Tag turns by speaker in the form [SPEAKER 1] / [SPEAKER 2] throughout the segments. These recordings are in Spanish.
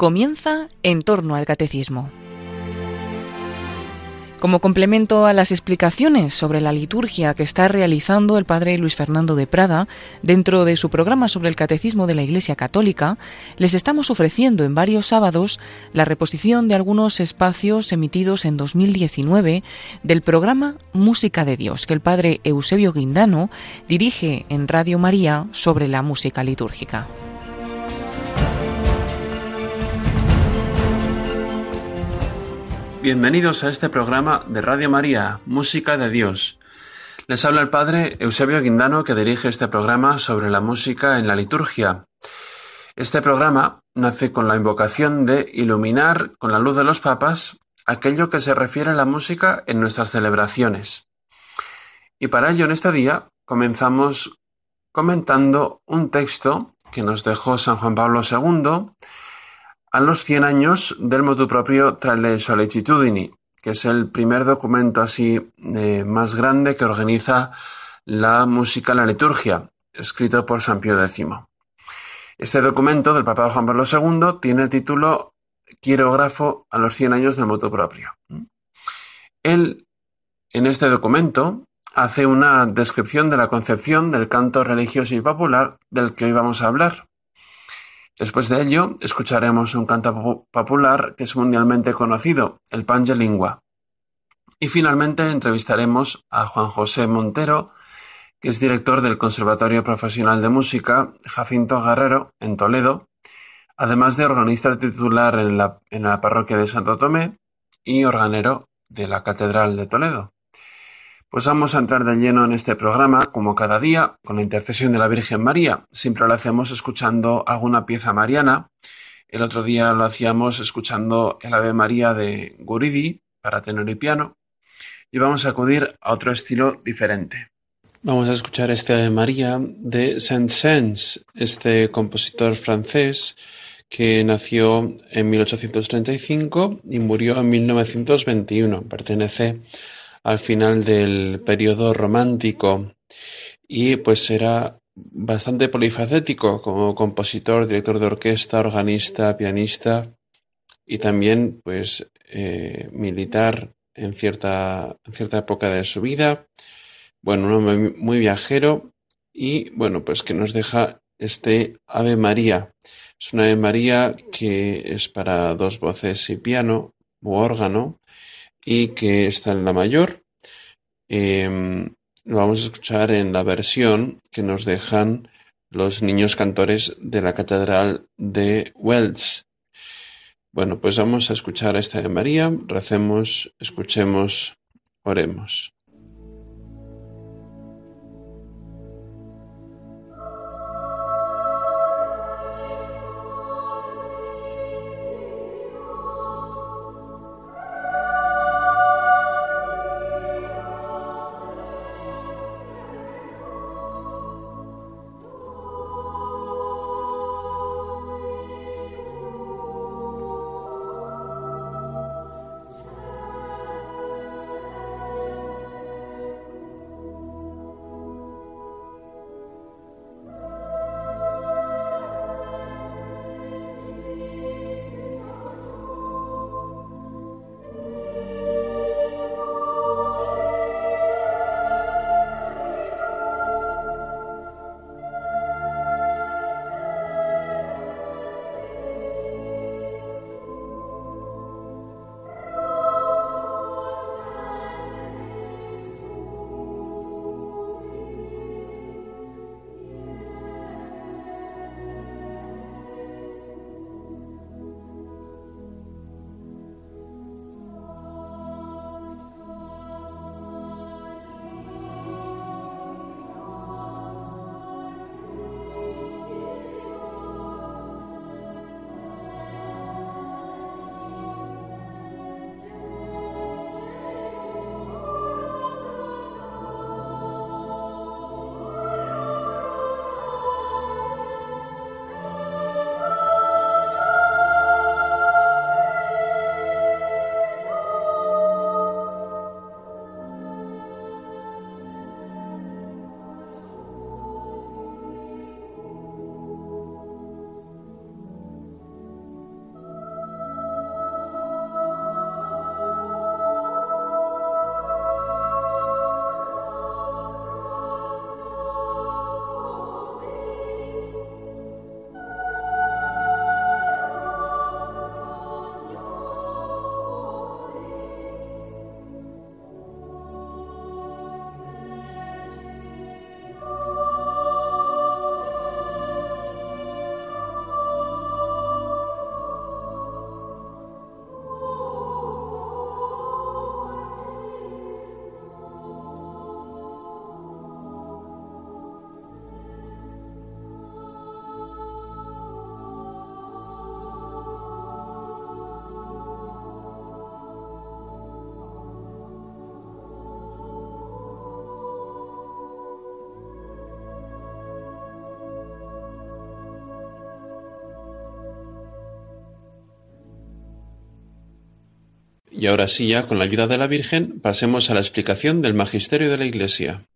[SPEAKER 1] Comienza en torno al catecismo. Como complemento a las explicaciones sobre la liturgia que está realizando el padre Luis Fernando de Prada dentro de su programa sobre el catecismo de la Iglesia Católica, les estamos ofreciendo en varios sábados la reposición de algunos espacios emitidos en 2019 del programa Música de Dios que el padre Eusebio Guindano dirige en Radio María sobre la música litúrgica.
[SPEAKER 2] Bienvenidos a este programa de Radio María, Música de Dios. Les habla el Padre Eusebio Guindano que dirige este programa sobre la música en la liturgia. Este programa nace con la invocación de iluminar con la luz de los papas aquello que se refiere a la música en nuestras celebraciones. Y para ello en este día comenzamos comentando un texto que nos dejó San Juan Pablo II a los 100 años del motu propio tra le sollecitudini, que es el primer documento así eh, más grande que organiza la música la liturgia, escrito por San Pío X. Este documento del Papa Juan Pablo II tiene el título Quirógrafo a los 100 años del motu propio. Él, en este documento, hace una descripción de la concepción del canto religioso y popular del que hoy vamos a hablar. Después de ello, escucharemos un canto popular que es mundialmente conocido, el Pange Lingua. Y finalmente entrevistaremos a Juan José Montero, que es director del Conservatorio Profesional de Música Jacinto Guerrero en Toledo, además de organista titular en la, en la parroquia de Santo Tomé y organero de la Catedral de Toledo. Pues vamos a entrar de lleno en este programa, como cada día, con la intercesión de la Virgen María. Siempre lo hacemos escuchando alguna pieza mariana. El otro día lo hacíamos escuchando el Ave María de Guridi para tenor y piano. Y vamos a acudir a otro estilo diferente. Vamos a escuchar este Ave María de Saint-Saëns, este compositor francés que nació en 1835 y murió en 1921. Pertenece al final del periodo romántico y pues era bastante polifacético como compositor, director de orquesta, organista, pianista y también pues eh, militar en cierta, en cierta época de su vida. Bueno, un hombre muy viajero y bueno, pues que nos deja este Ave María. Es una Ave María que es para dos voces y piano u órgano y que está en la mayor. Em, lo vamos a escuchar en la versión que nos dejan los niños cantores de la Catedral de Wells. Bueno, pues vamos a escuchar esta de María, recemos, escuchemos, oremos. Y ahora sí, ya con la ayuda de la Virgen, pasemos a la explicación del Magisterio de la Iglesia.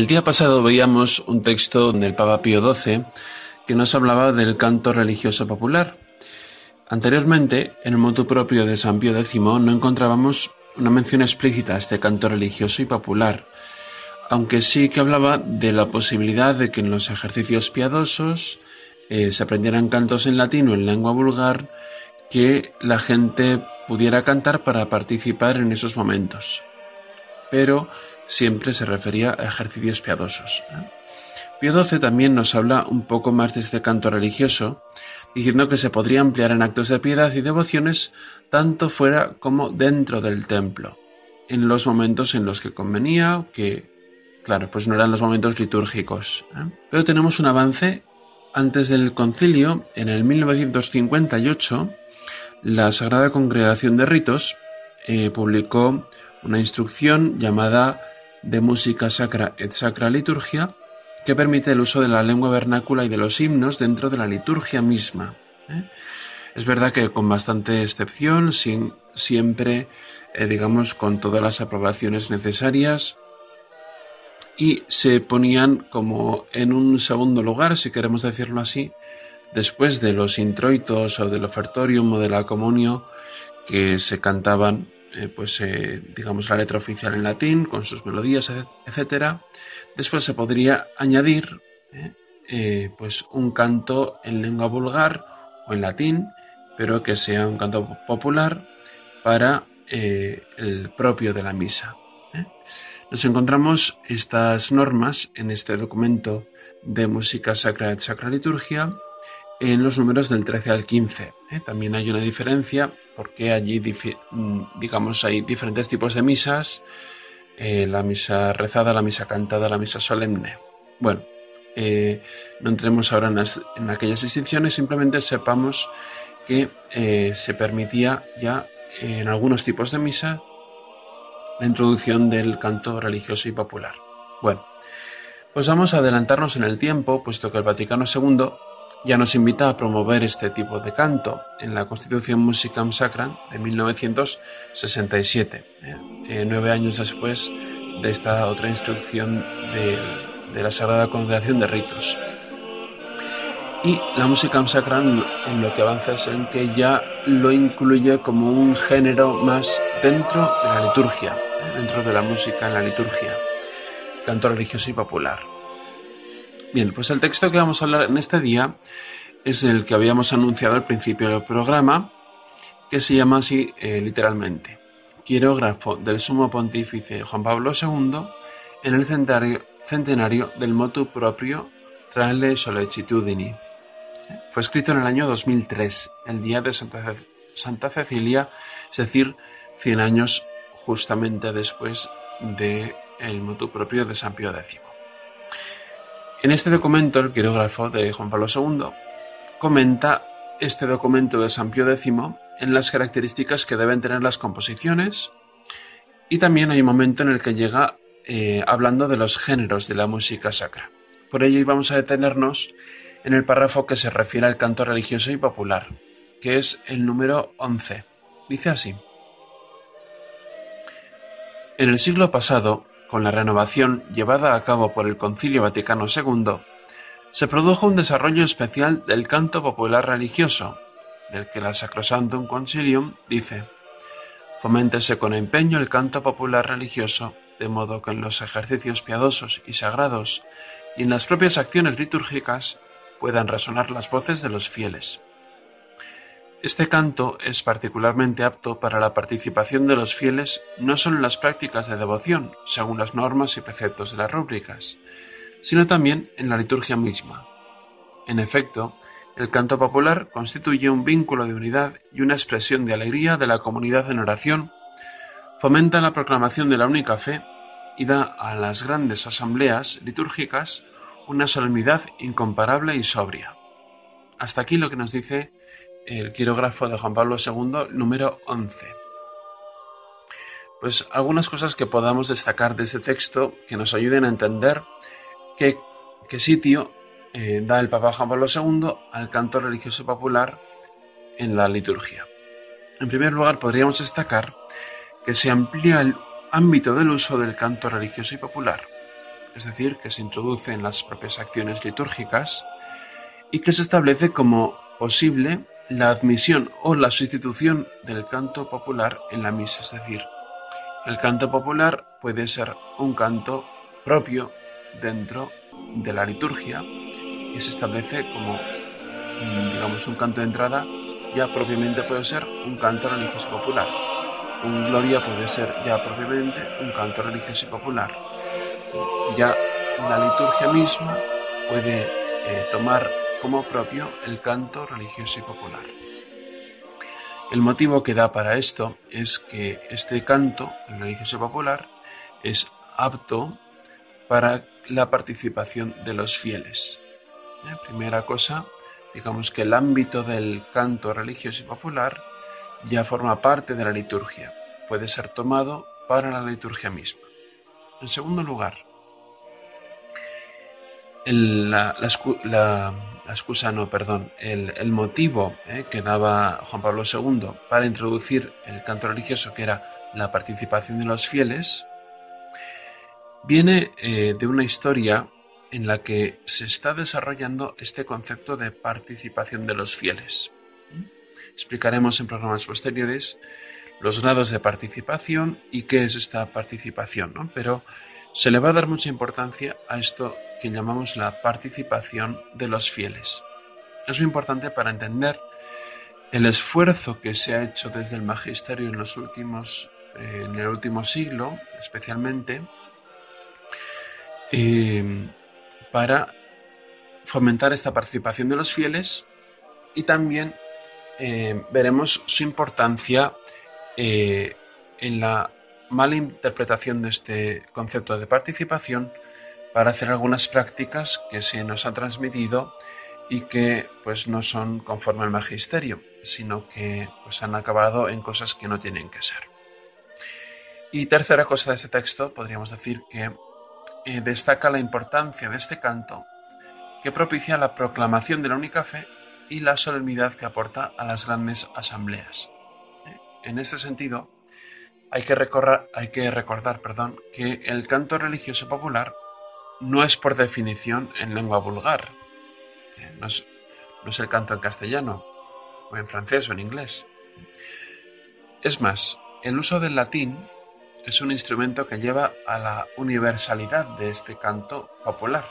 [SPEAKER 2] El día pasado veíamos un texto del Papa Pío XII que nos hablaba del canto religioso popular. Anteriormente, en el motu propio de San Pío X no encontrábamos una mención explícita a este canto religioso y popular, aunque sí que hablaba de la posibilidad de que en los ejercicios piadosos eh, se aprendieran cantos en latín o en lengua vulgar que la gente pudiera cantar para participar en esos momentos. Pero siempre se refería a ejercicios piadosos. Pío XII también nos habla un poco más de este canto religioso, diciendo que se podría ampliar en actos de piedad y devociones tanto fuera como dentro del templo, en los momentos en los que convenía, que, claro, pues no eran los momentos litúrgicos. ¿eh? Pero tenemos un avance antes del concilio, en el 1958, la Sagrada Congregación de Ritos eh, publicó una instrucción llamada de música sacra et sacra liturgia que permite el uso de la lengua vernácula y de los himnos dentro de la liturgia misma. ¿eh? Es verdad que con bastante excepción, sin, siempre, eh, digamos, con todas las aprobaciones necesarias, y se ponían como en un segundo lugar, si queremos decirlo así, después de los introitos o del ofertorium o de la comunio que se cantaban eh, pues eh, digamos la letra oficial en latín con sus melodías etcétera. Después se podría añadir eh, pues un canto en lengua vulgar o en latín pero que sea un canto popular para el propio de la misa nos encontramos estas normas en este documento de música sacra et sacra liturgia en los números del 13 al 15 también hay una diferencia porque allí, mm, digamos, hay diferentes tipos de misas, eh, la misa rezada, la misa cantada, la misa solemne. Bueno, eh, no entremos ahora en, aquellas distinciones, simplemente sepamos que eh, se permitía ya en algunos tipos de misa la introducción del canto religioso y popular. Bueno, pues vamos a adelantarnos en el tiempo, puesto que el Vaticano II ya nos invita a promover este tipo de canto en la Constitución Musicam Sacra de 1967, eh, eh, nueve años después de esta otra instrucción de, la Sagrada Congregación de Ritos. Y la Musicam Sacra en lo que avanza es en que ya lo incluye como un género más dentro de la liturgia, eh, dentro de la música en la liturgia, canto religioso y popular. Bien, pues el texto que vamos a hablar en este día es el que habíamos anunciado al principio del programa, que se llama así eh, literalmente, quirógrafo del sumo pontífice Juan Pablo II en el centenario, del motu proprio tra le sollecitudini. Fue escrito en el año 2003, el día de Santa, Santa Cecilia, es decir, 100 años justamente después del el motu propio de San Pío X. En este documento, el quirógrafo de Juan Pablo II comenta este documento de San Pío X en las características que deben tener las composiciones y también hay un momento en el que llega eh, hablando de los géneros de la música sacra. Por ello vamos a detenernos en el párrafo que se refiere al canto religioso y popular, que es el número 11. Dice así. En el siglo pasado, con la renovación llevada a cabo por el Concilio Vaticano II, se produjo un desarrollo especial del canto popular religioso, del que la Sacrosantum Concilium dice: Foméntese con empeño el canto popular religioso, de modo que en los ejercicios piadosos y sagrados y en las propias acciones litúrgicas puedan resonar las voces de los fieles. Este canto es particularmente apto para la participación de los fieles no solo en las prácticas de devoción, según las normas y preceptos de las rúbricas, sino también en la liturgia misma. En efecto, El canto popular constituye un vínculo de unidad y una expresión de alegría de la comunidad en oración, fomenta la proclamación de la única fe y da a las grandes asambleas litúrgicas una solemnidad incomparable y sobria. Hasta aquí lo que nos dice el quirógrafo de Juan Pablo II número 11. Pues algunas cosas que podamos destacar de este texto que nos ayuden a entender qué, qué sitio eh, da el Papa Juan Pablo II al canto religioso popular en la liturgia. En primer lugar, podríamos destacar que se amplía el ámbito del uso del canto religioso y popular, es decir, que se introduce en las propias acciones litúrgicas y que se establece como posible la admisión o la sustitución del canto popular en la misa, es decir, el canto popular puede ser un canto propio dentro de la liturgia y se establece como, mm, digamos, un canto de entrada, ya propiamente puede ser un canto religioso popular. Un gloria puede ser ya propiamente un canto religioso y popular. Ya la liturgia misma puede eh, tomar como propio el canto religioso y popular. El motivo que da para esto es que este canto religioso y popular es apto para la participación de los fieles. ¿eh? Primera cosa, digamos que el ámbito del canto religioso y popular ya forma parte de la liturgia, puede ser tomado para la liturgia misma. En segundo lugar, la, excusa, no, perdón, el, motivo ¿eh? que daba Juan Pablo II para introducir el canto religioso, que era la participación de los fieles, viene eh, de una historia en la que se está desarrollando este concepto de participación de los fieles. Explicaremos en programas posteriores los grados de participación y qué es esta participación, pero se le va a dar mucha importancia a esto que llamamos la participación de los fieles. Es muy importante para entender el esfuerzo que se ha hecho desde el magisterio en los últimos eh, en el último siglo, especialmente, eh, para fomentar esta participación de los fieles y también eh, veremos su importancia en la mala interpretación de este concepto de participación para hacer algunas prácticas que se nos han transmitido y que pues no son conforme al magisterio, sino que pues han acabado en cosas que no tienen que ser. Y tercera cosa de este texto, podríamos decir que eh, destaca la importancia de este canto que propicia la proclamación de la única fe y la solemnidad que aporta a las grandes asambleas. Eh, en este sentido, hay que, hay que recordar perdón, que el canto religioso popular no es por definición en lengua vulgar, eh, no es, el canto en castellano, o en francés o en inglés. Es más, el uso del latín es un instrumento que lleva a la universalidad de este canto popular.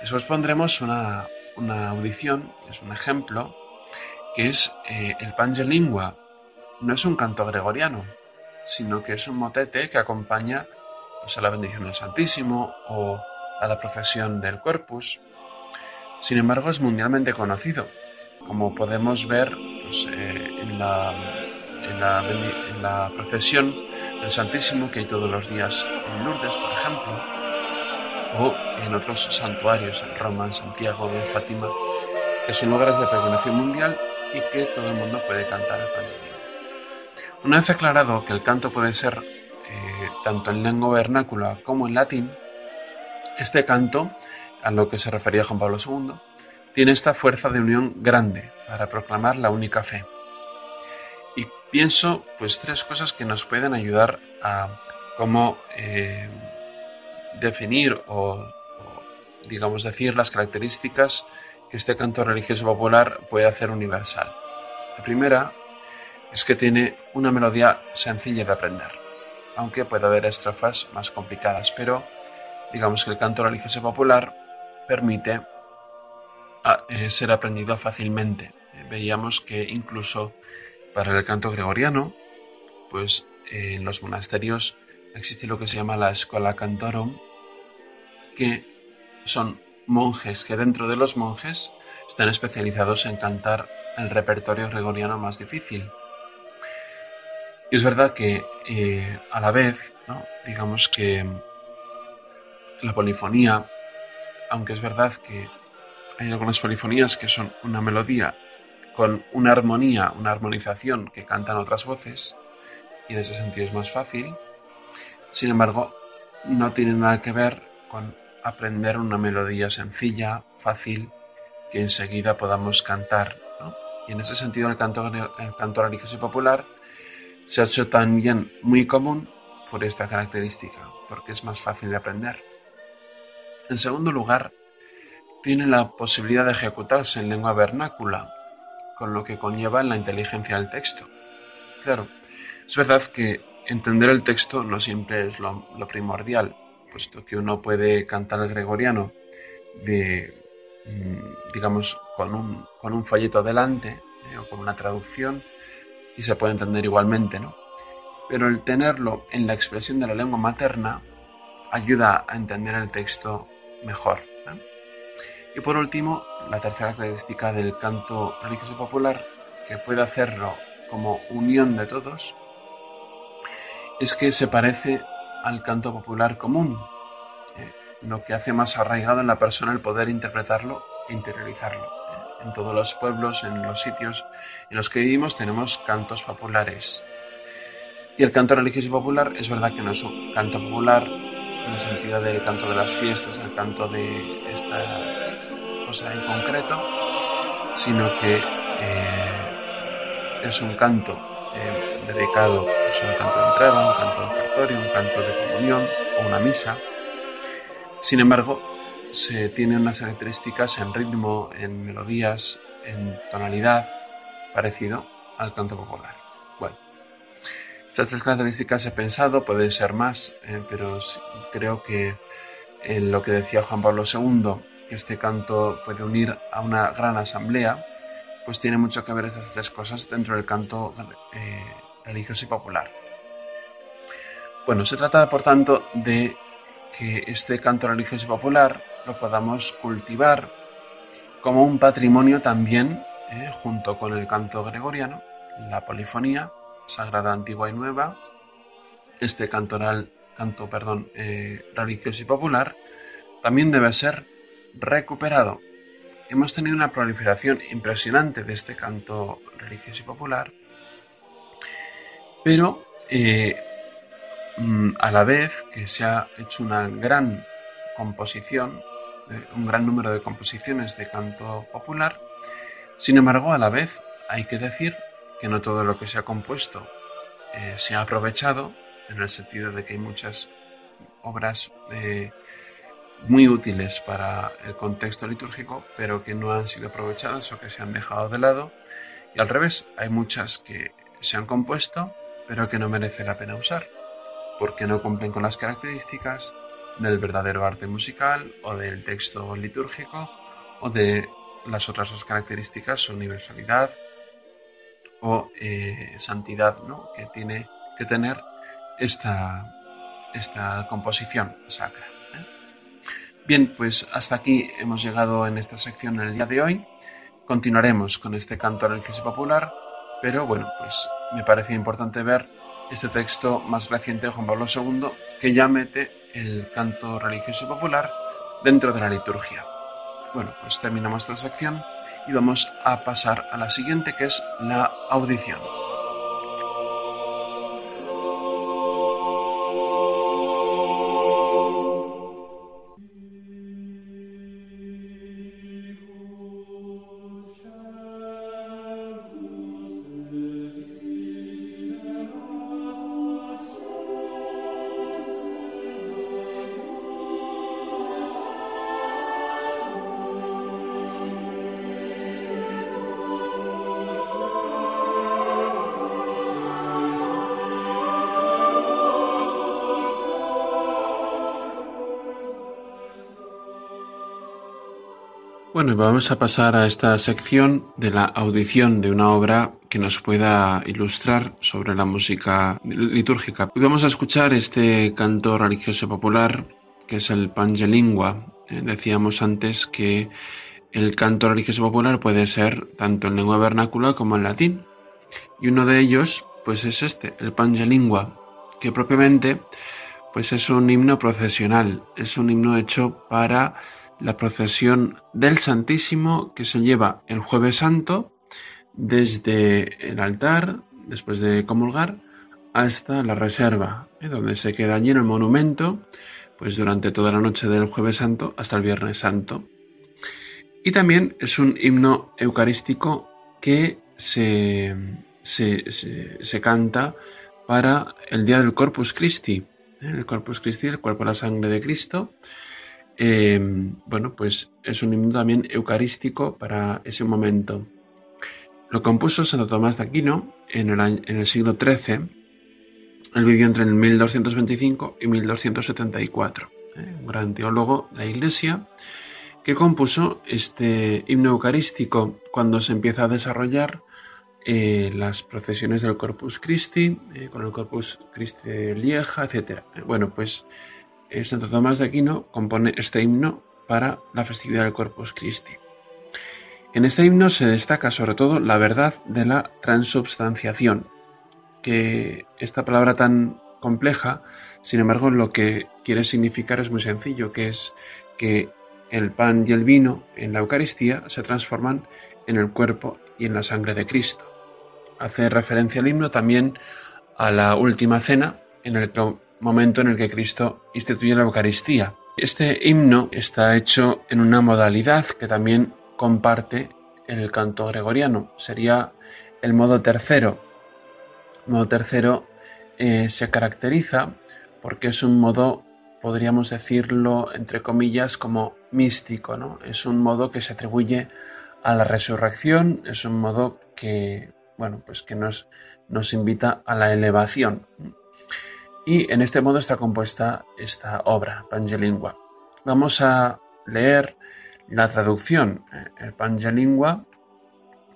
[SPEAKER 2] Después pondremos una, audición, es un ejemplo, que es eh, el Pange Lingua. No es un canto gregoriano, sino que es un motete que acompaña pues, a la bendición del Santísimo o a la profesión del Corpus. Sin embargo, es mundialmente conocido, como podemos ver pues, eh, en la procesión del Santísimo que hay todos los días en Lourdes, por ejemplo, o en otros santuarios, en Roma, en Santiago, en Fátima, que son lugares de peregrinación mundial y que todo el mundo puede cantar el Pangelino. Una vez aclarado que el canto puede ser eh, tanto en lengua vernácula como en latín, este canto, a lo que se refería Juan Pablo II, tiene esta fuerza de unión grande para proclamar la única fe pienso pues tres cosas que nos pueden ayudar a cómo eh, definir o, digamos decir las características que este canto religioso popular puede hacer universal. La primera es que tiene una melodía sencilla de aprender, aunque puede haber estrofas más complicadas, pero digamos que el canto religioso popular permite ah, eh, ser aprendido fácilmente. veíamos que incluso para el canto gregoriano, pues en los monasterios existe lo que se llama la escuela cantorum, que son monjes que dentro de los monjes están especializados en cantar el repertorio gregoriano más difícil. Y es verdad que eh, a la vez, digamos que la polifonía, aunque es verdad que hay algunas polifonías que son una melodía con una armonía, una armonización que cantan otras voces, y en ese sentido es más fácil, sin embargo, no tiene nada que ver con aprender una melodía sencilla, fácil, que enseguida podamos cantar. Y en ese sentido el canto, el canto religioso y popular se ha hecho también muy común por esta característica, porque es más fácil de aprender. En segundo lugar, tiene la posibilidad de ejecutarse en lengua vernácula, con lo que conlleva la inteligencia del texto. Claro, es verdad que entender el texto no siempre es lo, primordial, puesto que uno puede cantar el gregoriano de, mm, digamos, con un, con un folleto delante eh, o con una traducción y se puede entender igualmente, ¿no? Pero el tenerlo en la expresión de la lengua materna ayuda a entender el texto mejor. Y por último, la tercera característica del canto religioso popular, que puede hacerlo como unión de todos, es que se parece al canto popular común, eh, lo que hace más arraigado en la persona el poder interpretarlo e interiorizarlo. Eh, en todos los pueblos, en los sitios en los que vivimos, tenemos cantos populares. Y el canto religioso popular es verdad que no es un canto popular en el sentido del canto de las fiestas, el canto de esta cosa en concreto, sino que eh, es un canto dedicado pues, un canto de entrada, un canto de ofertorio, un canto de comunión o una misa. Sin embargo, se tiene unas características en ritmo, en melodías, en tonalidad, parecido al canto popular. Bueno, estas tres características he pensado, pueden ser más, eh, pero creo que en lo que decía Juan Pablo II, que este canto puede unir a una gran asamblea, pues tiene mucho que ver esas tres cosas dentro del canto eh, religioso y popular. Bueno, se trata por tanto de que este canto religioso y popular lo podamos cultivar como un patrimonio también, eh, junto con el canto gregoriano, la polifonía, sagrada antigua y nueva, este cantoral, canto perdón, eh, religioso y popular, también debe ser recuperado. Hemos tenido una proliferación impresionante de este canto religioso y popular pero eh, mm, a la vez que se ha hecho una gran composición, eh, un gran número de composiciones de canto popular, sin embargo, a la vez hay que decir que no todo lo que se ha compuesto eh, se ha aprovechado, en el sentido de que hay muchas obras muy útiles para el contexto litúrgico, pero que no han sido aprovechadas o que se han dejado de lado. Y al revés, hay muchas que se han compuesto pero que no merece la pena usar, porque no cumplen con las características del verdadero arte musical o del texto litúrgico o de las otras dos características, universalidad o eh, santidad ¿no? que tiene que tener esta, esta composición sacra. ¿eh? Bien, pues hasta aquí hemos llegado en esta sección en el día de hoy. Continuaremos con este canto religioso popular pero bueno, pues me parece importante ver este texto más reciente de Juan Pablo II que ya mete el canto religioso popular dentro de la liturgia. Bueno, pues terminamos esta sección y vamos a pasar a la siguiente que es la audición. Bueno, vamos a pasar a esta sección de la audición de una obra que nos pueda ilustrar sobre la música litúrgica. Hoy vamos a escuchar este canto religioso popular que es el Pangelingua, Eh, decíamos antes que el canto religioso popular puede ser tanto en lengua vernácula como en latín. Y uno de ellos, pues es este, el Pangelingua, que propiamente pues es un himno procesional, es un himno hecho para la procesión del Santísimo que se lleva el jueves santo desde el altar, después de comulgar, hasta la reserva, ¿eh? donde se queda allí en el monumento, pues durante toda la noche del jueves santo hasta el viernes santo. Y también es un himno eucarístico que se, se, canta para el día del Corpus Christi. ¿eh? El Corpus Christi, el cuerpo de la sangre de Cristo. Em, bueno, pues es un himno también eucarístico para ese momento. Lo compuso Santo Tomás de Aquino en el, siglo XIII. Él vivió entre el 1225 y 1274. ¿eh? Un gran teólogo de la Iglesia que compuso este himno eucarístico cuando se empieza a desarrollar eh, las procesiones del Corpus Christi, eh, con el Corpus Christi de Lieja, etc. Bueno, pues Santo Tomás de Aquino compone este himno para la festividad del Corpus Christi. En este himno se destaca sobre todo la verdad de la transubstanciación, que esta palabra tan compleja, sin embargo, lo que quiere significar es muy sencillo, que es que el pan y el vino en la Eucaristía se transforman en el cuerpo y en la sangre de Cristo. Hace referencia el himno también a la última cena, en el momento en el que Cristo instituye la Eucaristía. Este himno está hecho en una modalidad que también comparte el canto gregoriano. Sería el modo tercero. El modo tercero eh, se caracteriza porque es un modo podríamos decirlo entre comillas como místico, ¿no? Es un modo que se atribuye a la resurrección, es un modo que, bueno, pues que nos, nos invita a la elevación. Y en este modo está compuesta esta obra, Pangelingua. Vamos a leer la traducción. El Pangelingua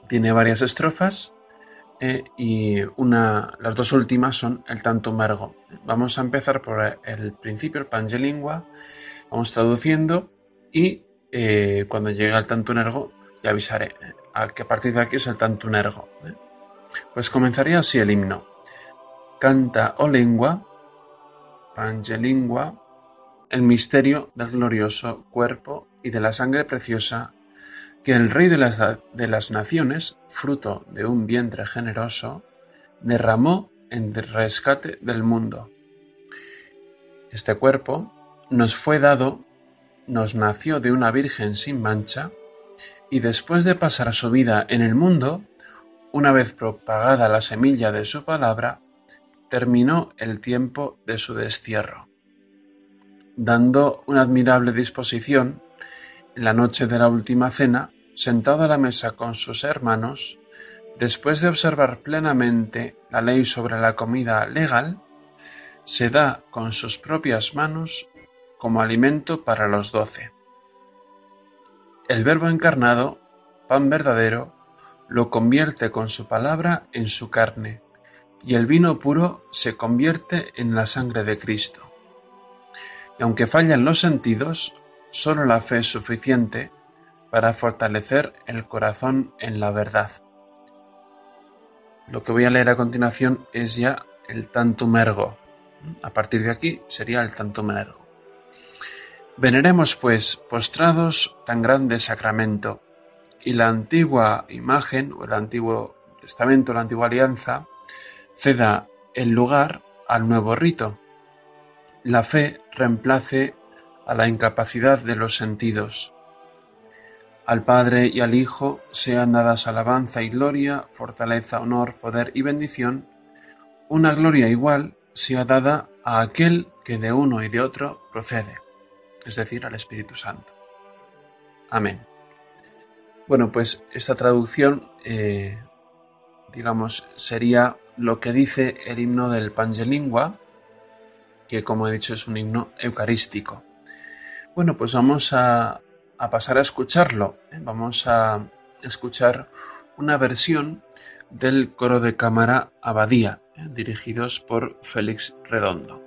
[SPEAKER 2] tiene varias estrofas eh, y una, las dos últimas son el tantum ergo. Vamos a empezar por el principio, el pangelingua, vamos traduciendo y eh, cuando llegue al tantum ergo ya avisaré eh, a que a partir de aquí es el tantum ergo. Pues comenzaría así el himno. Canta o lengua, pangelingua, el misterio del glorioso cuerpo y de la sangre preciosa que el Rey de las, de las Naciones, fruto de un vientre generoso, derramó en rescate del mundo. Este cuerpo nos fue dado, nos nació de una Virgen sin mancha, y después de pasar su vida en el mundo, una vez propagada la semilla de su palabra, terminó el tiempo de su destierro. Dando una admirable disposición, en la noche de la última cena, sentado a la mesa con sus hermanos, después de observar plenamente la ley sobre la comida legal, se da con sus propias manos como alimento para los doce. El Verbo encarnado, pan verdadero, lo convierte con su palabra en su carne, y el vino puro se convierte en la sangre de Cristo. Y aunque fallan los sentidos, sólo la fe es suficiente para fortalecer el corazón en la verdad. Lo que voy a leer a continuación es ya el tantum ergo. A partir de aquí sería el tantum ergo. Veneremos pues postrados tan grande sacramento y la antigua imagen o el antiguo testamento, la antigua alianza, ceda el lugar al nuevo rito. La fe reemplace a la incapacidad de los sentidos al Padre y al Hijo sean dadas alabanza y gloria, fortaleza, honor, poder y bendición. Una gloria igual sea dada a aquel que de uno y de otro procede, es decir, al Espíritu Santo. Amén. Bueno, pues esta traducción, eh, digamos, sería lo que dice el himno del Pangelingua, que como he dicho es un himno eucarístico. Bueno, pues vamos a, pasar a escucharlo. ¿eh? Vamos a escuchar una versión del coro de cámara Abadía, ¿eh? dirigidos por Félix Redondo.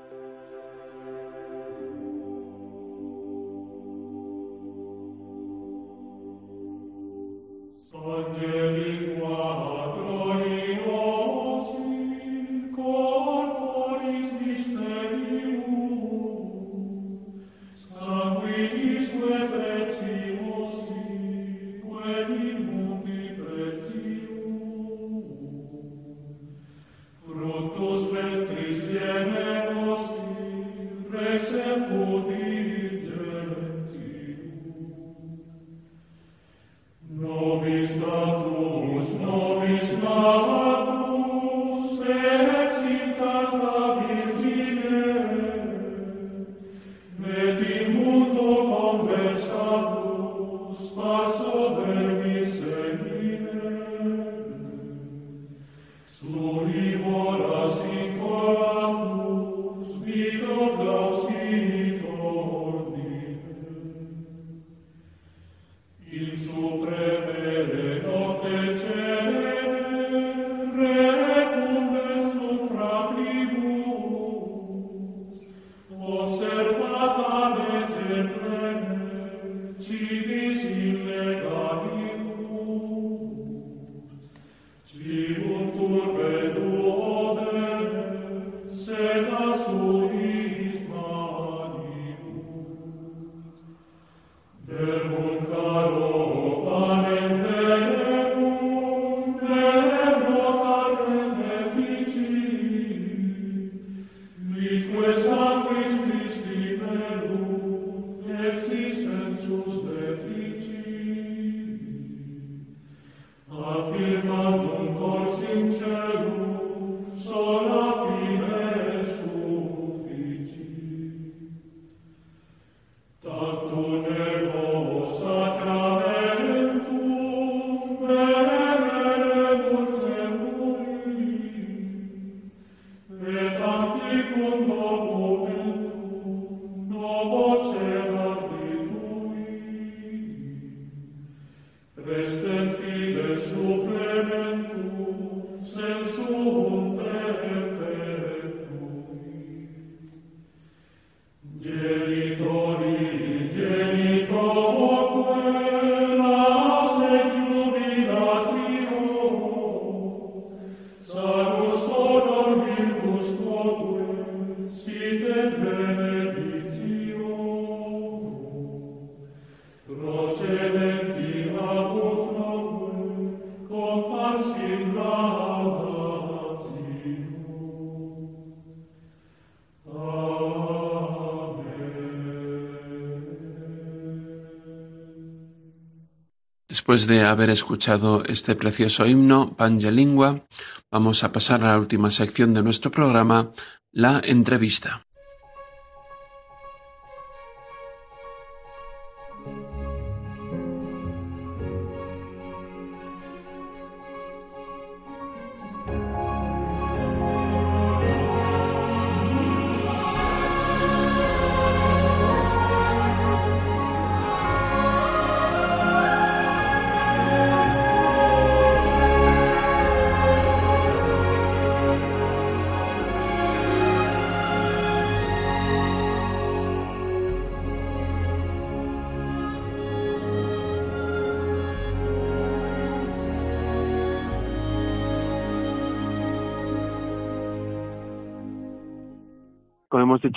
[SPEAKER 2] Después de haber escuchado este precioso himno, Lingua, vamos a pasar a la última sección de nuestro programa, la entrevista.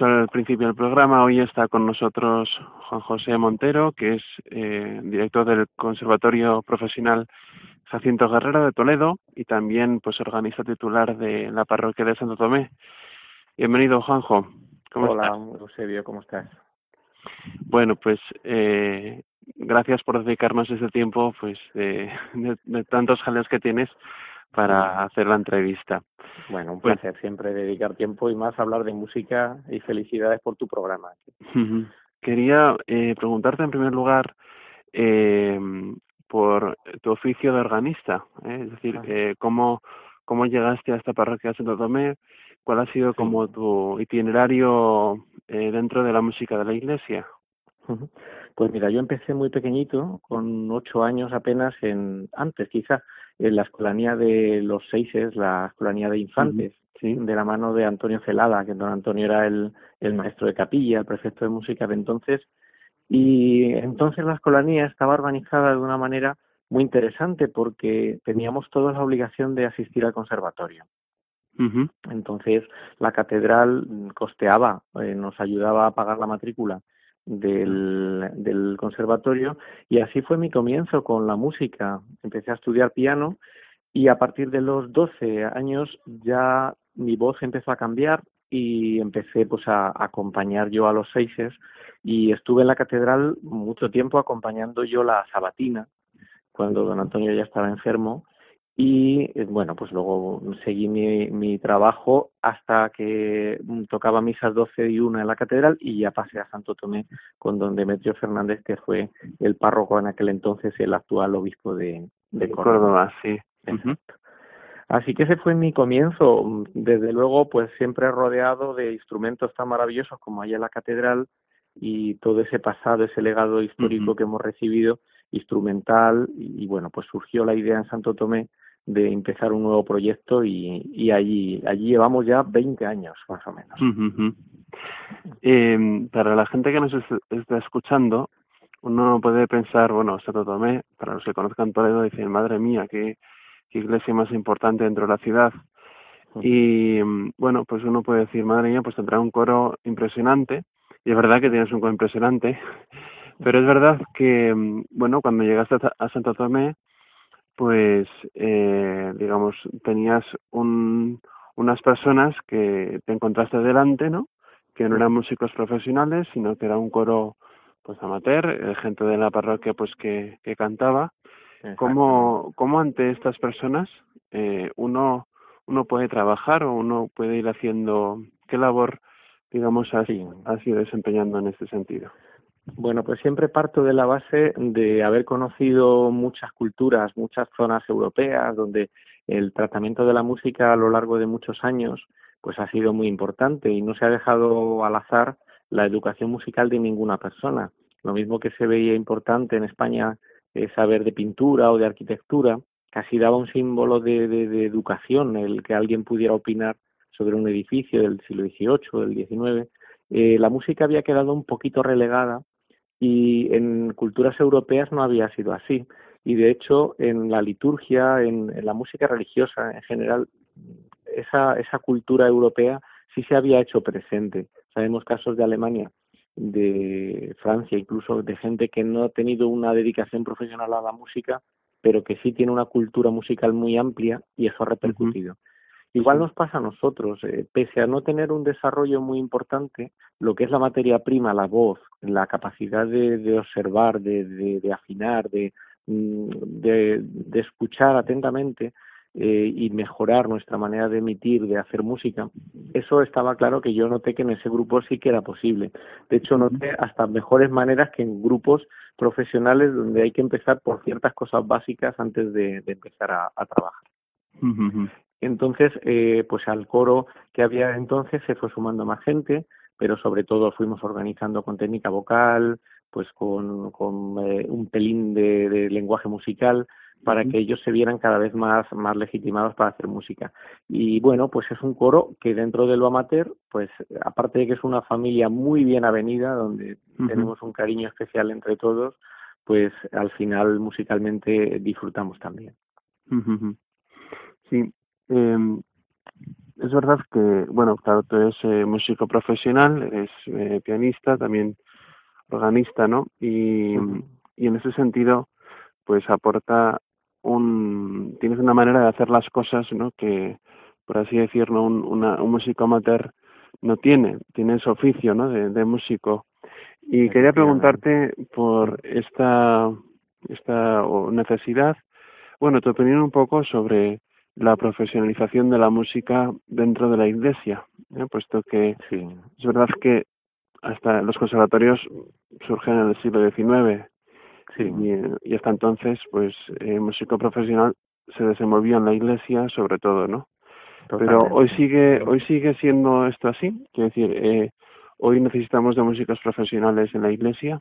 [SPEAKER 2] Dicho al principio del programa, hoy está con nosotros Juan José Montero, que es eh, director del Conservatorio Profesional Jacinto Guerrero de Toledo y también pues organista titular de la parroquia de Santo Tomé. Bienvenido, Juanjo.
[SPEAKER 3] ¿Cómo Hola, Eusebio, ¿cómo estás?
[SPEAKER 2] Bueno, pues eh, gracias por dedicarnos ese tiempo pues de, de tantos jaleos que tienes para hacer la entrevista.
[SPEAKER 3] Bueno, un placer siempre dedicar tiempo y más hablar de música y felicidades por tu programa.
[SPEAKER 2] Quería eh, preguntarte en primer lugar eh, por tu oficio de organista, ¿eh? es decir, eh, cómo, cómo llegaste a esta parroquia de Santo Tomé, cuál ha sido como tu itinerario eh, dentro de la música de la iglesia.
[SPEAKER 3] Pues mira, yo empecé muy pequeñito, con ocho años apenas, en antes quizá, la escolanía de los seises, la escolanía de infantes, de la mano de Antonio Celada, que don Antonio era el, el maestro de capilla, el prefecto de música de entonces, y entonces la escolanía estaba organizada de una manera muy interesante porque teníamos todos la obligación de asistir al conservatorio. Entonces la catedral costeaba, eh, nos ayudaba a pagar la matrícula del, del conservatorio y así fue mi comienzo con la música. Empecé a estudiar piano y a partir de los 12 años ya mi voz empezó a cambiar y empecé pues a, acompañar yo a los seises y estuve en la catedral mucho tiempo acompañando yo la sabatina cuando don Antonio ya estaba enfermo y eh, bueno, pues luego seguí mi, mi trabajo hasta que mm, tocaba misas 12 y 1 en la catedral y ya pasé a Santo Tomé con don Demetrio Fernández, que fue el párroco en aquel entonces, el actual obispo de, de Córdoba.
[SPEAKER 2] sí.
[SPEAKER 3] Así que ese fue mi comienzo. Desde luego, pues siempre rodeado de instrumentos tan maravillosos como hay en la catedral y todo ese pasado, ese legado histórico que hemos recibido, instrumental, y, y bueno, pues surgió la idea en Santo Tomé de empezar un nuevo proyecto y, y allí, allí llevamos ya 20 años más o menos.
[SPEAKER 2] eh, para la gente que nos está escuchando, uno puede pensar, bueno, Santo Tomé, para los que conozcan Toledo, dicen, madre mía, qué, qué iglesia más importante dentro de la ciudad. Y mm, bueno, pues uno puede decir, madre mía, pues tendrá un coro impresionante. Y es verdad que tienes un coro impresionante. Pero es verdad que, mm, bueno, cuando llegaste a Santo Tomé, pues, eh, digamos, tenías un, unas personas que te encontraste delante, ¿no? Que no eran músicos profesionales, sino que era un coro, pues, amateur, eh, gente de la parroquia, pues, que, que cantaba. ¿Cómo, ¿Cómo ante estas personas eh, uno uno puede trabajar o uno puede ir haciendo qué labor digamos así ha sido desempeñando en este sentido
[SPEAKER 3] bueno pues siempre parto de la base de haber conocido muchas culturas muchas zonas europeas donde el tratamiento de la música a lo largo de muchos años pues ha sido muy importante y no se ha dejado al azar la educación musical de ninguna persona lo mismo que se veía importante en España eh, saber de pintura o de arquitectura casi daba un símbolo de, educación el que alguien pudiera opinar sobre un edificio del siglo XVIII, del XIX. Eh, la música había quedado un poquito relegada y en culturas europeas no había sido así. Y de hecho, en la liturgia, en, la música religiosa en general, esa, esa cultura europea sí se había hecho presente. Sabemos casos de Alemania, de Francia, incluso de gente que no ha tenido una dedicación profesional a la música, pero que sí tiene una cultura musical muy amplia y eso ha repercutido. Igual nos pasa a nosotros, eh, pese a no tener un desarrollo muy importante, lo que es la materia prima, la voz, la capacidad de, observar, de, de, afinar, mm, de, de, escuchar atentamente eh, y mejorar nuestra manera de emitir, de hacer música, eso estaba claro que yo noté que en ese grupo sí que era posible. De hecho, noté hasta mejores maneras que en grupos profesionales donde hay que empezar por ciertas cosas básicas antes de, empezar a, trabajar. Entonces, eh, pues al coro que había entonces se fue sumando más gente, pero sobre todo fuimos organizando con técnica vocal, pues con, con eh, un pelín de, lenguaje musical para que ellos se vieran cada vez más, más legitimados para hacer música. Y bueno, pues es un coro que dentro de lo amateur, pues aparte de que es una familia muy bien avenida, donde tenemos un cariño especial entre todos, pues al final musicalmente disfrutamos también.
[SPEAKER 2] Sí, eh, es verdad que, bueno, claro, tú eres eh, músico profesional, eres eh, pianista, también organista, ¿no? Y, y en ese sentido, pues aporta un, tienes una manera de hacer las cosas, ¿no? Que, por así decirlo, un, una, un músico amateur no tiene, tiene ese oficio, ¿no? De, de músico. Y quería preguntarte por esta, esta necesidad, bueno, tu opinión un poco sobre la profesionalización de la música dentro de la iglesia, ¿eh? puesto que es verdad que hasta los conservatorios surgen en el siglo XIX y, hasta entonces pues el músico profesional se desenvolvía en la iglesia sobre todo, ¿no? Pero hoy sigue hoy sigue siendo esto así, quiero decir, eh, hoy necesitamos de músicos profesionales en la iglesia.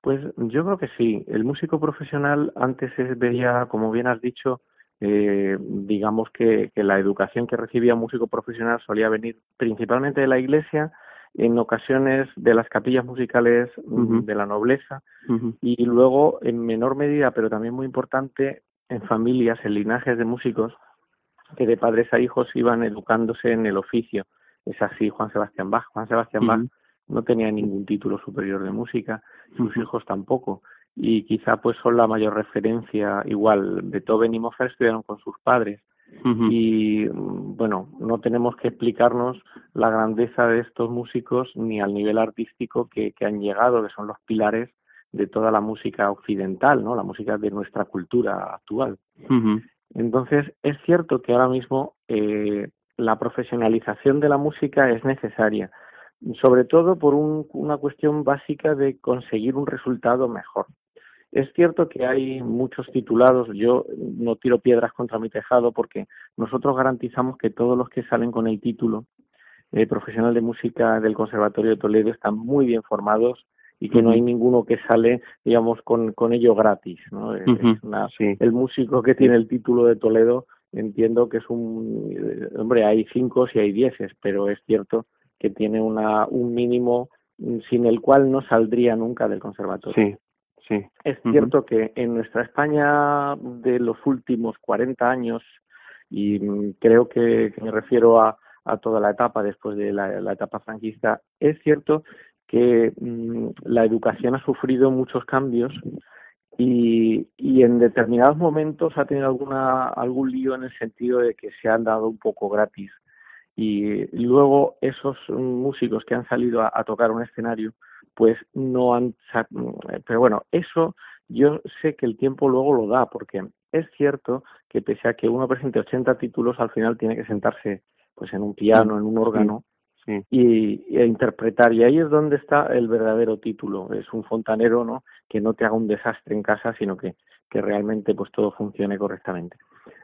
[SPEAKER 3] Pues yo creo que sí. El músico profesional antes se veía, como bien has dicho, eh, digamos que, que, la educación que recibía un músico profesional solía venir principalmente de la iglesia, en ocasiones de las capillas musicales mm, de la nobleza y luego en menor medida, pero también muy importante, en familias, en linajes de músicos que de padres a hijos iban educándose en el oficio. Es así Juan Sebastián Bach. Juan Sebastián Bach no tenía ningún título superior de música, sus hijos tampoco y quizá pues son la mayor referencia. Igual Beethoven y Mozart estudiaron con sus padres. Y bueno no tenemos que explicarnos la grandeza de estos músicos ni al nivel artístico que, que han llegado que son los pilares de toda la música occidental no la música de nuestra cultura actual. Entonces es cierto que ahora mismo eh, la profesionalización de la música es necesaria sobre todo por un, una cuestión básica de conseguir un resultado mejor es cierto que hay muchos titulados, yo no tiro piedras contra mi tejado porque nosotros garantizamos que todos los que salen con el título eh, profesional de música del Conservatorio de Toledo están muy bien formados y que no hay ninguno que sale, digamos, con, con ello gratis. ¿no? El músico que tiene el título de Toledo entiendo que es un, eh, hombre, hay cinco si hay dieces, pero es cierto que tiene una, un mínimo sin el cual no saldría nunca del conservatorio.
[SPEAKER 2] Sí,
[SPEAKER 3] es cierto que en nuestra España de los últimos 40 años y mm, creo que, me refiero a, toda la etapa después de la, etapa franquista, es cierto que mm, la educación ha sufrido muchos cambios y, y, en determinados momentos ha tenido alguna, algún lío en el sentido de que se han dado un poco gratis. Y luego esos músicos que han salido a, tocar un escenario, pues no han... Pero bueno, eso yo sé que el tiempo luego lo da, porque es cierto que pese a que uno presente 80 títulos, al final tiene que sentarse pues en un piano, en un órgano, y, a interpretar. Y ahí es donde está el verdadero título. Es un fontanero, ¿no? Que no te haga un desastre en casa, sino que, que realmente pues todo funcione correctamente.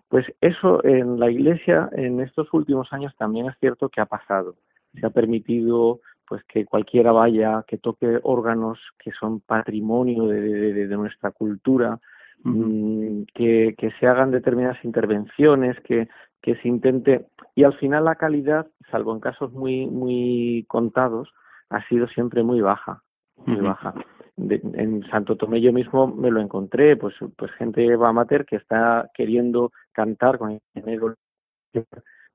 [SPEAKER 3] Pues eso en la Iglesia en estos últimos años también es cierto que ha pasado. Se ha permitido pues que cualquiera vaya, que toque órganos que son patrimonio de, de, nuestra cultura, mm, que, que se hagan determinadas intervenciones, que, que se intente y al final la calidad, salvo en casos muy muy contados, ha sido siempre muy baja, muy baja. en Santo Tomé yo mismo me lo encontré, pues pues gente amateur que está queriendo cantar con el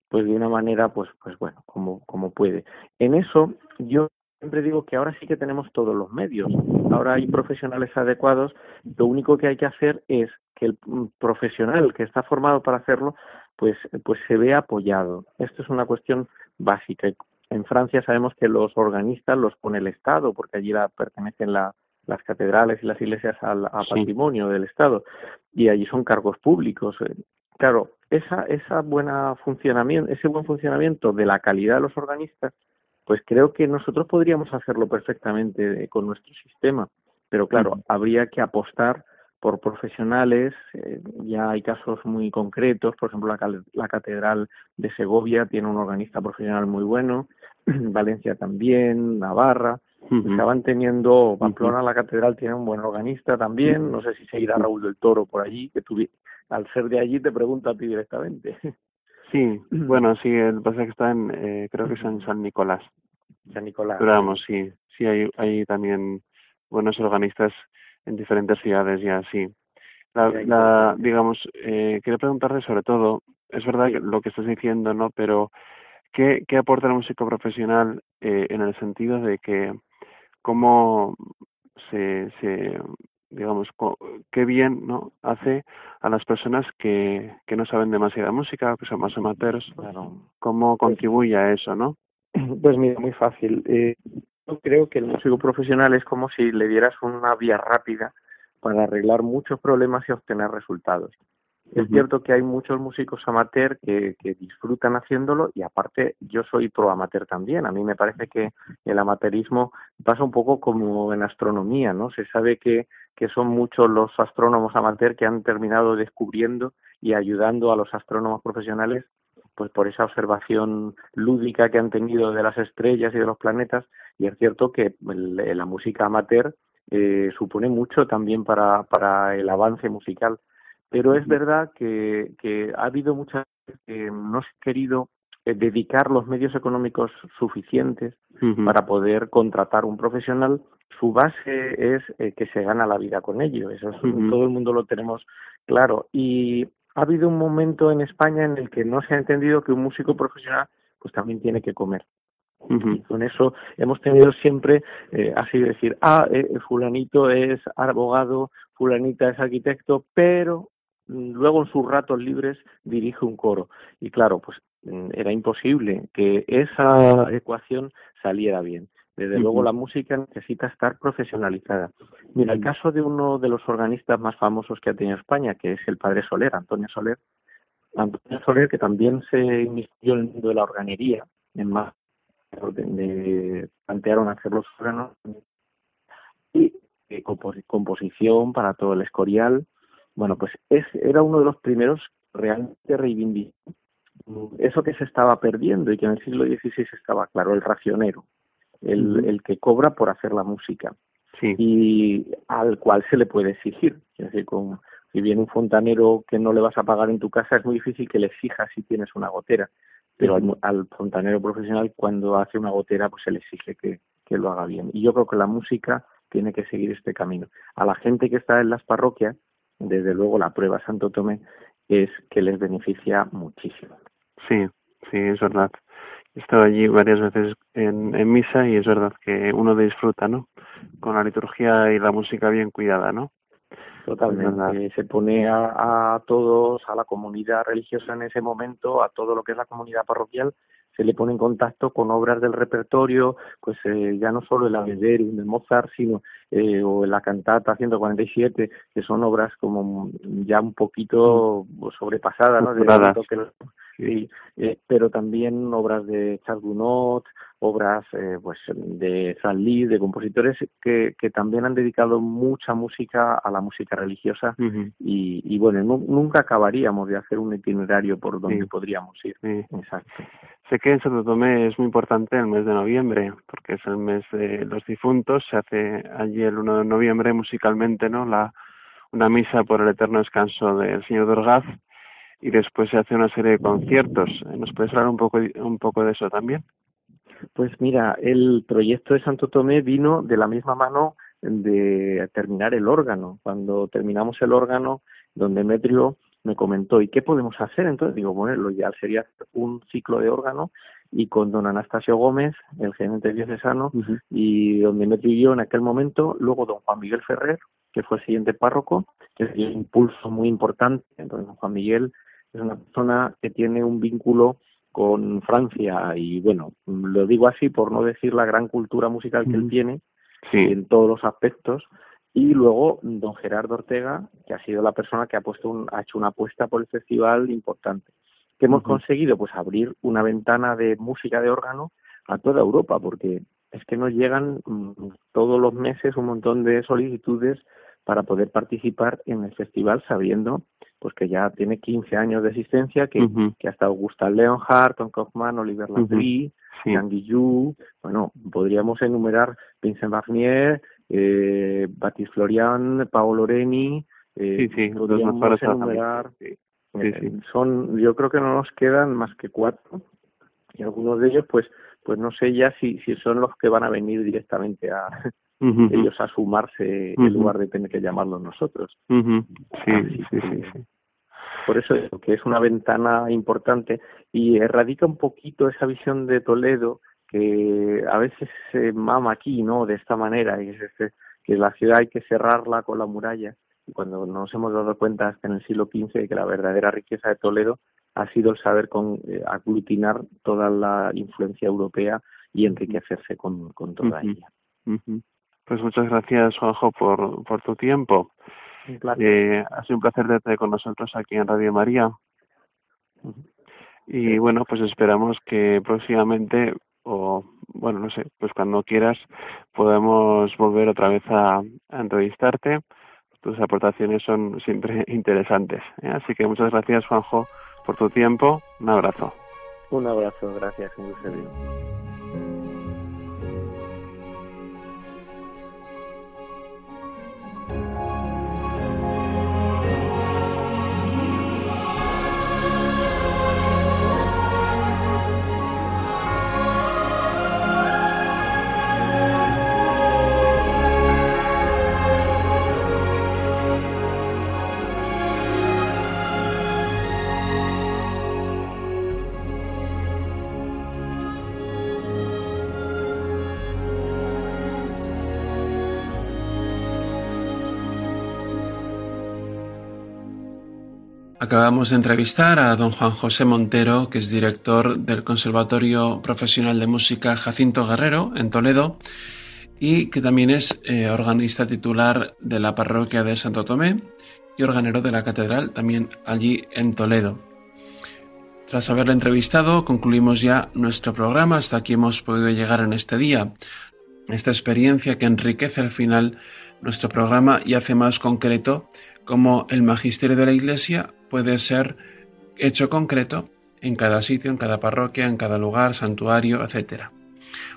[SPEAKER 3] pues de una manera pues pues bueno, como como puede. En eso yo siempre digo que ahora sí que tenemos todos los medios. Ahora hay profesionales adecuados. Lo único que hay que hacer es que el profesional que está formado para hacerlo pues, pues se ve apoyado. Esto es una cuestión básica. En Francia sabemos que los organistas los pone el Estado, porque allí la, pertenecen las catedrales y las iglesias al, patrimonio del Estado, y allí son cargos públicos. Claro, esa, esa buena funcionamiento, ese buen funcionamiento de la calidad de los organistas, pues creo que nosotros podríamos hacerlo perfectamente con nuestro sistema, pero claro, habría que apostar por profesionales. Eh, ya hay casos muy concretos, por ejemplo, la, la, Catedral de Segovia tiene un organista profesional muy bueno, Valencia también, Navarra. Estaban teniendo, Pamplona, la Catedral tiene un buen organista también. No sé si se irá Raúl del Toro por allí, que tú, al ser de allí te pregunto a ti directamente.
[SPEAKER 2] Sí, bueno, sí, el pasa que está en, eh, creo que es en San Nicolás.
[SPEAKER 3] San Nicolás.
[SPEAKER 2] Pero vamos, sí, sí hay, hay también buenos organistas en diferentes ciudades y así. La, la, digamos, eh, quería preguntarle sobre todo, es verdad lo que estás diciendo, ¿no? Pero, ¿qué, qué aporta el músico profesional eh, en el sentido de que cómo se, se digamos, qué bien ¿no? hace a las personas que, que no saben demasiada música, que son más amateurs, cómo pues contribuye a eso, ¿no?
[SPEAKER 3] Pues mira, muy fácil. Eh, yo creo que el músico profesional es como si le dieras una vía rápida para arreglar muchos problemas y obtener resultados. Es cierto que hay muchos músicos amateur que, que, disfrutan haciéndolo y aparte yo soy pro amateur también. A mí me parece que el amateurismo pasa un poco como en astronomía, ¿no? Se sabe que, que son muchos los astrónomos amateur que han terminado descubriendo y ayudando a los astrónomos profesionales pues por esa observación lúdica que han tenido de las estrellas y de los planetas y es cierto que la música amateur eh, supone mucho también para, para el avance musical pero es verdad que, que ha habido muchas que no se ha querido eh, dedicar los medios económicos suficientes para poder contratar un profesional. Su base es eh, que se gana la vida con ello. Eso todo el mundo lo tenemos claro. Y ha habido un momento en España en el que no se ha entendido que un músico profesional pues también tiene que comer. Y con eso hemos tenido siempre eh, así decir, ah, eh, fulanito es abogado, fulanita es arquitecto, pero luego en sus ratos libres dirige un coro. Y claro, pues mm, era imposible que esa ecuación saliera bien. Desde luego la música necesita estar profesionalizada. Mira, el caso de uno de los organistas más famosos que ha tenido España, que es el padre Soler, Antonio Soler, Antonio Soler, que también se inició en el mundo de la organería, en más de, plantearon hacer los órganos y eh, composición para todo el escorial. Bueno, pues es, era uno de los primeros realmente reivindicó eso que se estaba perdiendo y que en el siglo XVI estaba claro, el racionero el, el que cobra por hacer la música y al cual se le puede exigir. Es decir, con, si viene un fontanero que no le vas a pagar en tu casa, es muy difícil que le exijas si tienes una gotera. Pero al, fontanero profesional, cuando hace una gotera, pues se le exige que, que lo haga bien. Y yo creo que la música tiene que seguir este camino. A la gente que está en las parroquias, desde luego la prueba Santo Tomé, es que les beneficia muchísimo.
[SPEAKER 2] Sí, sí, es verdad. He estado allí varias veces en, en misa y es verdad que uno disfruta, ¿no? Con la liturgia y la música bien cuidada, ¿no?
[SPEAKER 3] Totalmente. Se pone a, a, todos, a la comunidad religiosa en ese momento, a todo lo que es la comunidad parroquial, se le pone en contacto con obras del repertorio, pues eh, ya no solo el Abederium de Mozart, sino eh, o la cantata 147, que son obras como ya un poquito sobrepasadas, ¿no? De sí, eh, pero también obras de Charles Gounod, obras eh, pues de San de compositores que, que también han dedicado mucha música a la música religiosa y, y, bueno, nunca acabaríamos de hacer un itinerario por donde podríamos ir. Exacto.
[SPEAKER 2] Sé que en Santo Tomé es muy importante el mes de noviembre, porque es el mes de los difuntos, se hace allí el 1 de noviembre musicalmente, ¿no? La, una misa por el eterno descanso del Señor de Orgaz y después se hace una serie de conciertos. ¿Nos puedes hablar un poco, un poco de eso también?
[SPEAKER 3] Pues mira, el proyecto de Santo Tomé vino de la misma mano de terminar el órgano. Cuando terminamos el órgano, don Demetrio me comentó, ¿y qué podemos hacer? Entonces digo, bueno, lo ideal sería un ciclo de órgano y con don Anastasio Gómez, el gerente diocesano, y don Demetrio y yo en aquel momento, luego don Juan Miguel Ferrer, que fue el siguiente párroco, que dio un impulso muy importante. Entonces don Juan Miguel. Es una persona que tiene un vínculo con Francia y bueno, lo digo así por no decir la gran cultura musical que él tiene en todos los aspectos. Y luego don Gerardo Ortega que ha sido la persona que ha puesto un, ha hecho una apuesta por el festival importante. Que hemos conseguido pues abrir una ventana de música de órgano a toda Europa porque es que nos llegan mm, todos los meses un montón de solicitudes para poder participar en el festival sabiendo pues que ya tiene 15 años de existencia, que, que ha estado Gustav Leonhardt, Tom Kaufman, Oliver Landry, uh -huh. bueno, podríamos enumerar Vincent Barnier, eh, Baptiste Florian, Paolo Loreni, eh, sí, sí, podríamos enumerar, eh, son, yo creo que no nos quedan más que cuatro, y algunos de ellos, pues, pues no sé ya si, si son los que van a venir directamente a, ellos a sumarse en lugar de tener que llamarlos nosotros.
[SPEAKER 2] Sí, sí, sí, sí,
[SPEAKER 3] Por eso es que es una ventana importante y erradica un poquito esa visión de Toledo que a veces se mama aquí, ¿no? De esta manera, y es este, que la ciudad hay que cerrarla con la muralla. Y cuando nos hemos dado cuenta hasta en el siglo XV de que la verdadera riqueza de Toledo ha sido el saber con, eh, aglutinar toda la influencia europea y enriquecerse con, con toda ella.
[SPEAKER 2] Pues muchas gracias, Juanjo, por, por tu tiempo. Eh, ha sido un placer tenerte con nosotros aquí en Radio María. Y bueno, pues esperamos que próximamente, o bueno, no sé, pues cuando quieras, podamos volver otra vez a, entrevistarte. Tus aportaciones son siempre interesantes. ¿eh? Así que muchas gracias, Juanjo, por tu tiempo. Un abrazo.
[SPEAKER 3] Un abrazo, gracias,
[SPEAKER 2] Acabamos de entrevistar a don Juan José Montero, que es director del Conservatorio Profesional de Música Jacinto Guerrero en Toledo y que también es eh, organista titular de la parroquia de Santo Tomé y organero de la catedral también allí en Toledo. Tras haberle entrevistado, concluimos ya nuestro programa. Hasta aquí hemos podido llegar en este día. Esta experiencia que enriquece al final nuestro programa y hace más concreto cómo el magisterio de la Iglesia puede ser hecho concreto en cada sitio, en cada parroquia, en cada lugar, santuario, etc.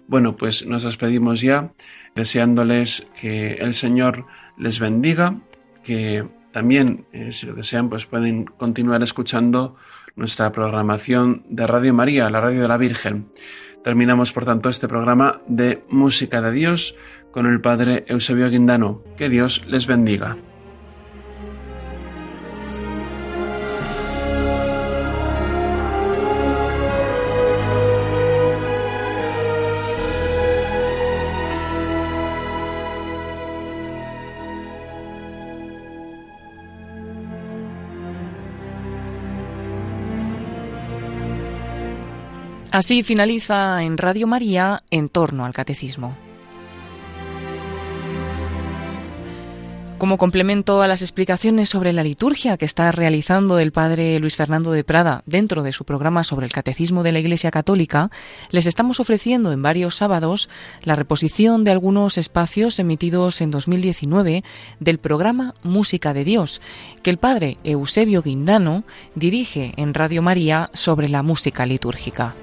[SPEAKER 2] Bueno, pues nos despedimos ya, deseándoles que el Señor les bendiga, que también, eh, si lo desean, pues pueden continuar escuchando nuestra programación de Radio María, la radio de la Virgen. Terminamos, por tanto, este programa de Música de Dios con el Padre Eusebio Guindano. Que Dios les bendiga.
[SPEAKER 1] Así finaliza en Radio María en torno al catecismo. Como complemento a las explicaciones sobre la liturgia que está realizando el padre Luis Fernando de Prada dentro de su programa sobre el catecismo de la Iglesia Católica, les estamos ofreciendo en varios sábados la reposición de algunos espacios emitidos en 2019 del programa Música de Dios, que el padre Eusebio Guindano dirige en Radio María sobre la música litúrgica.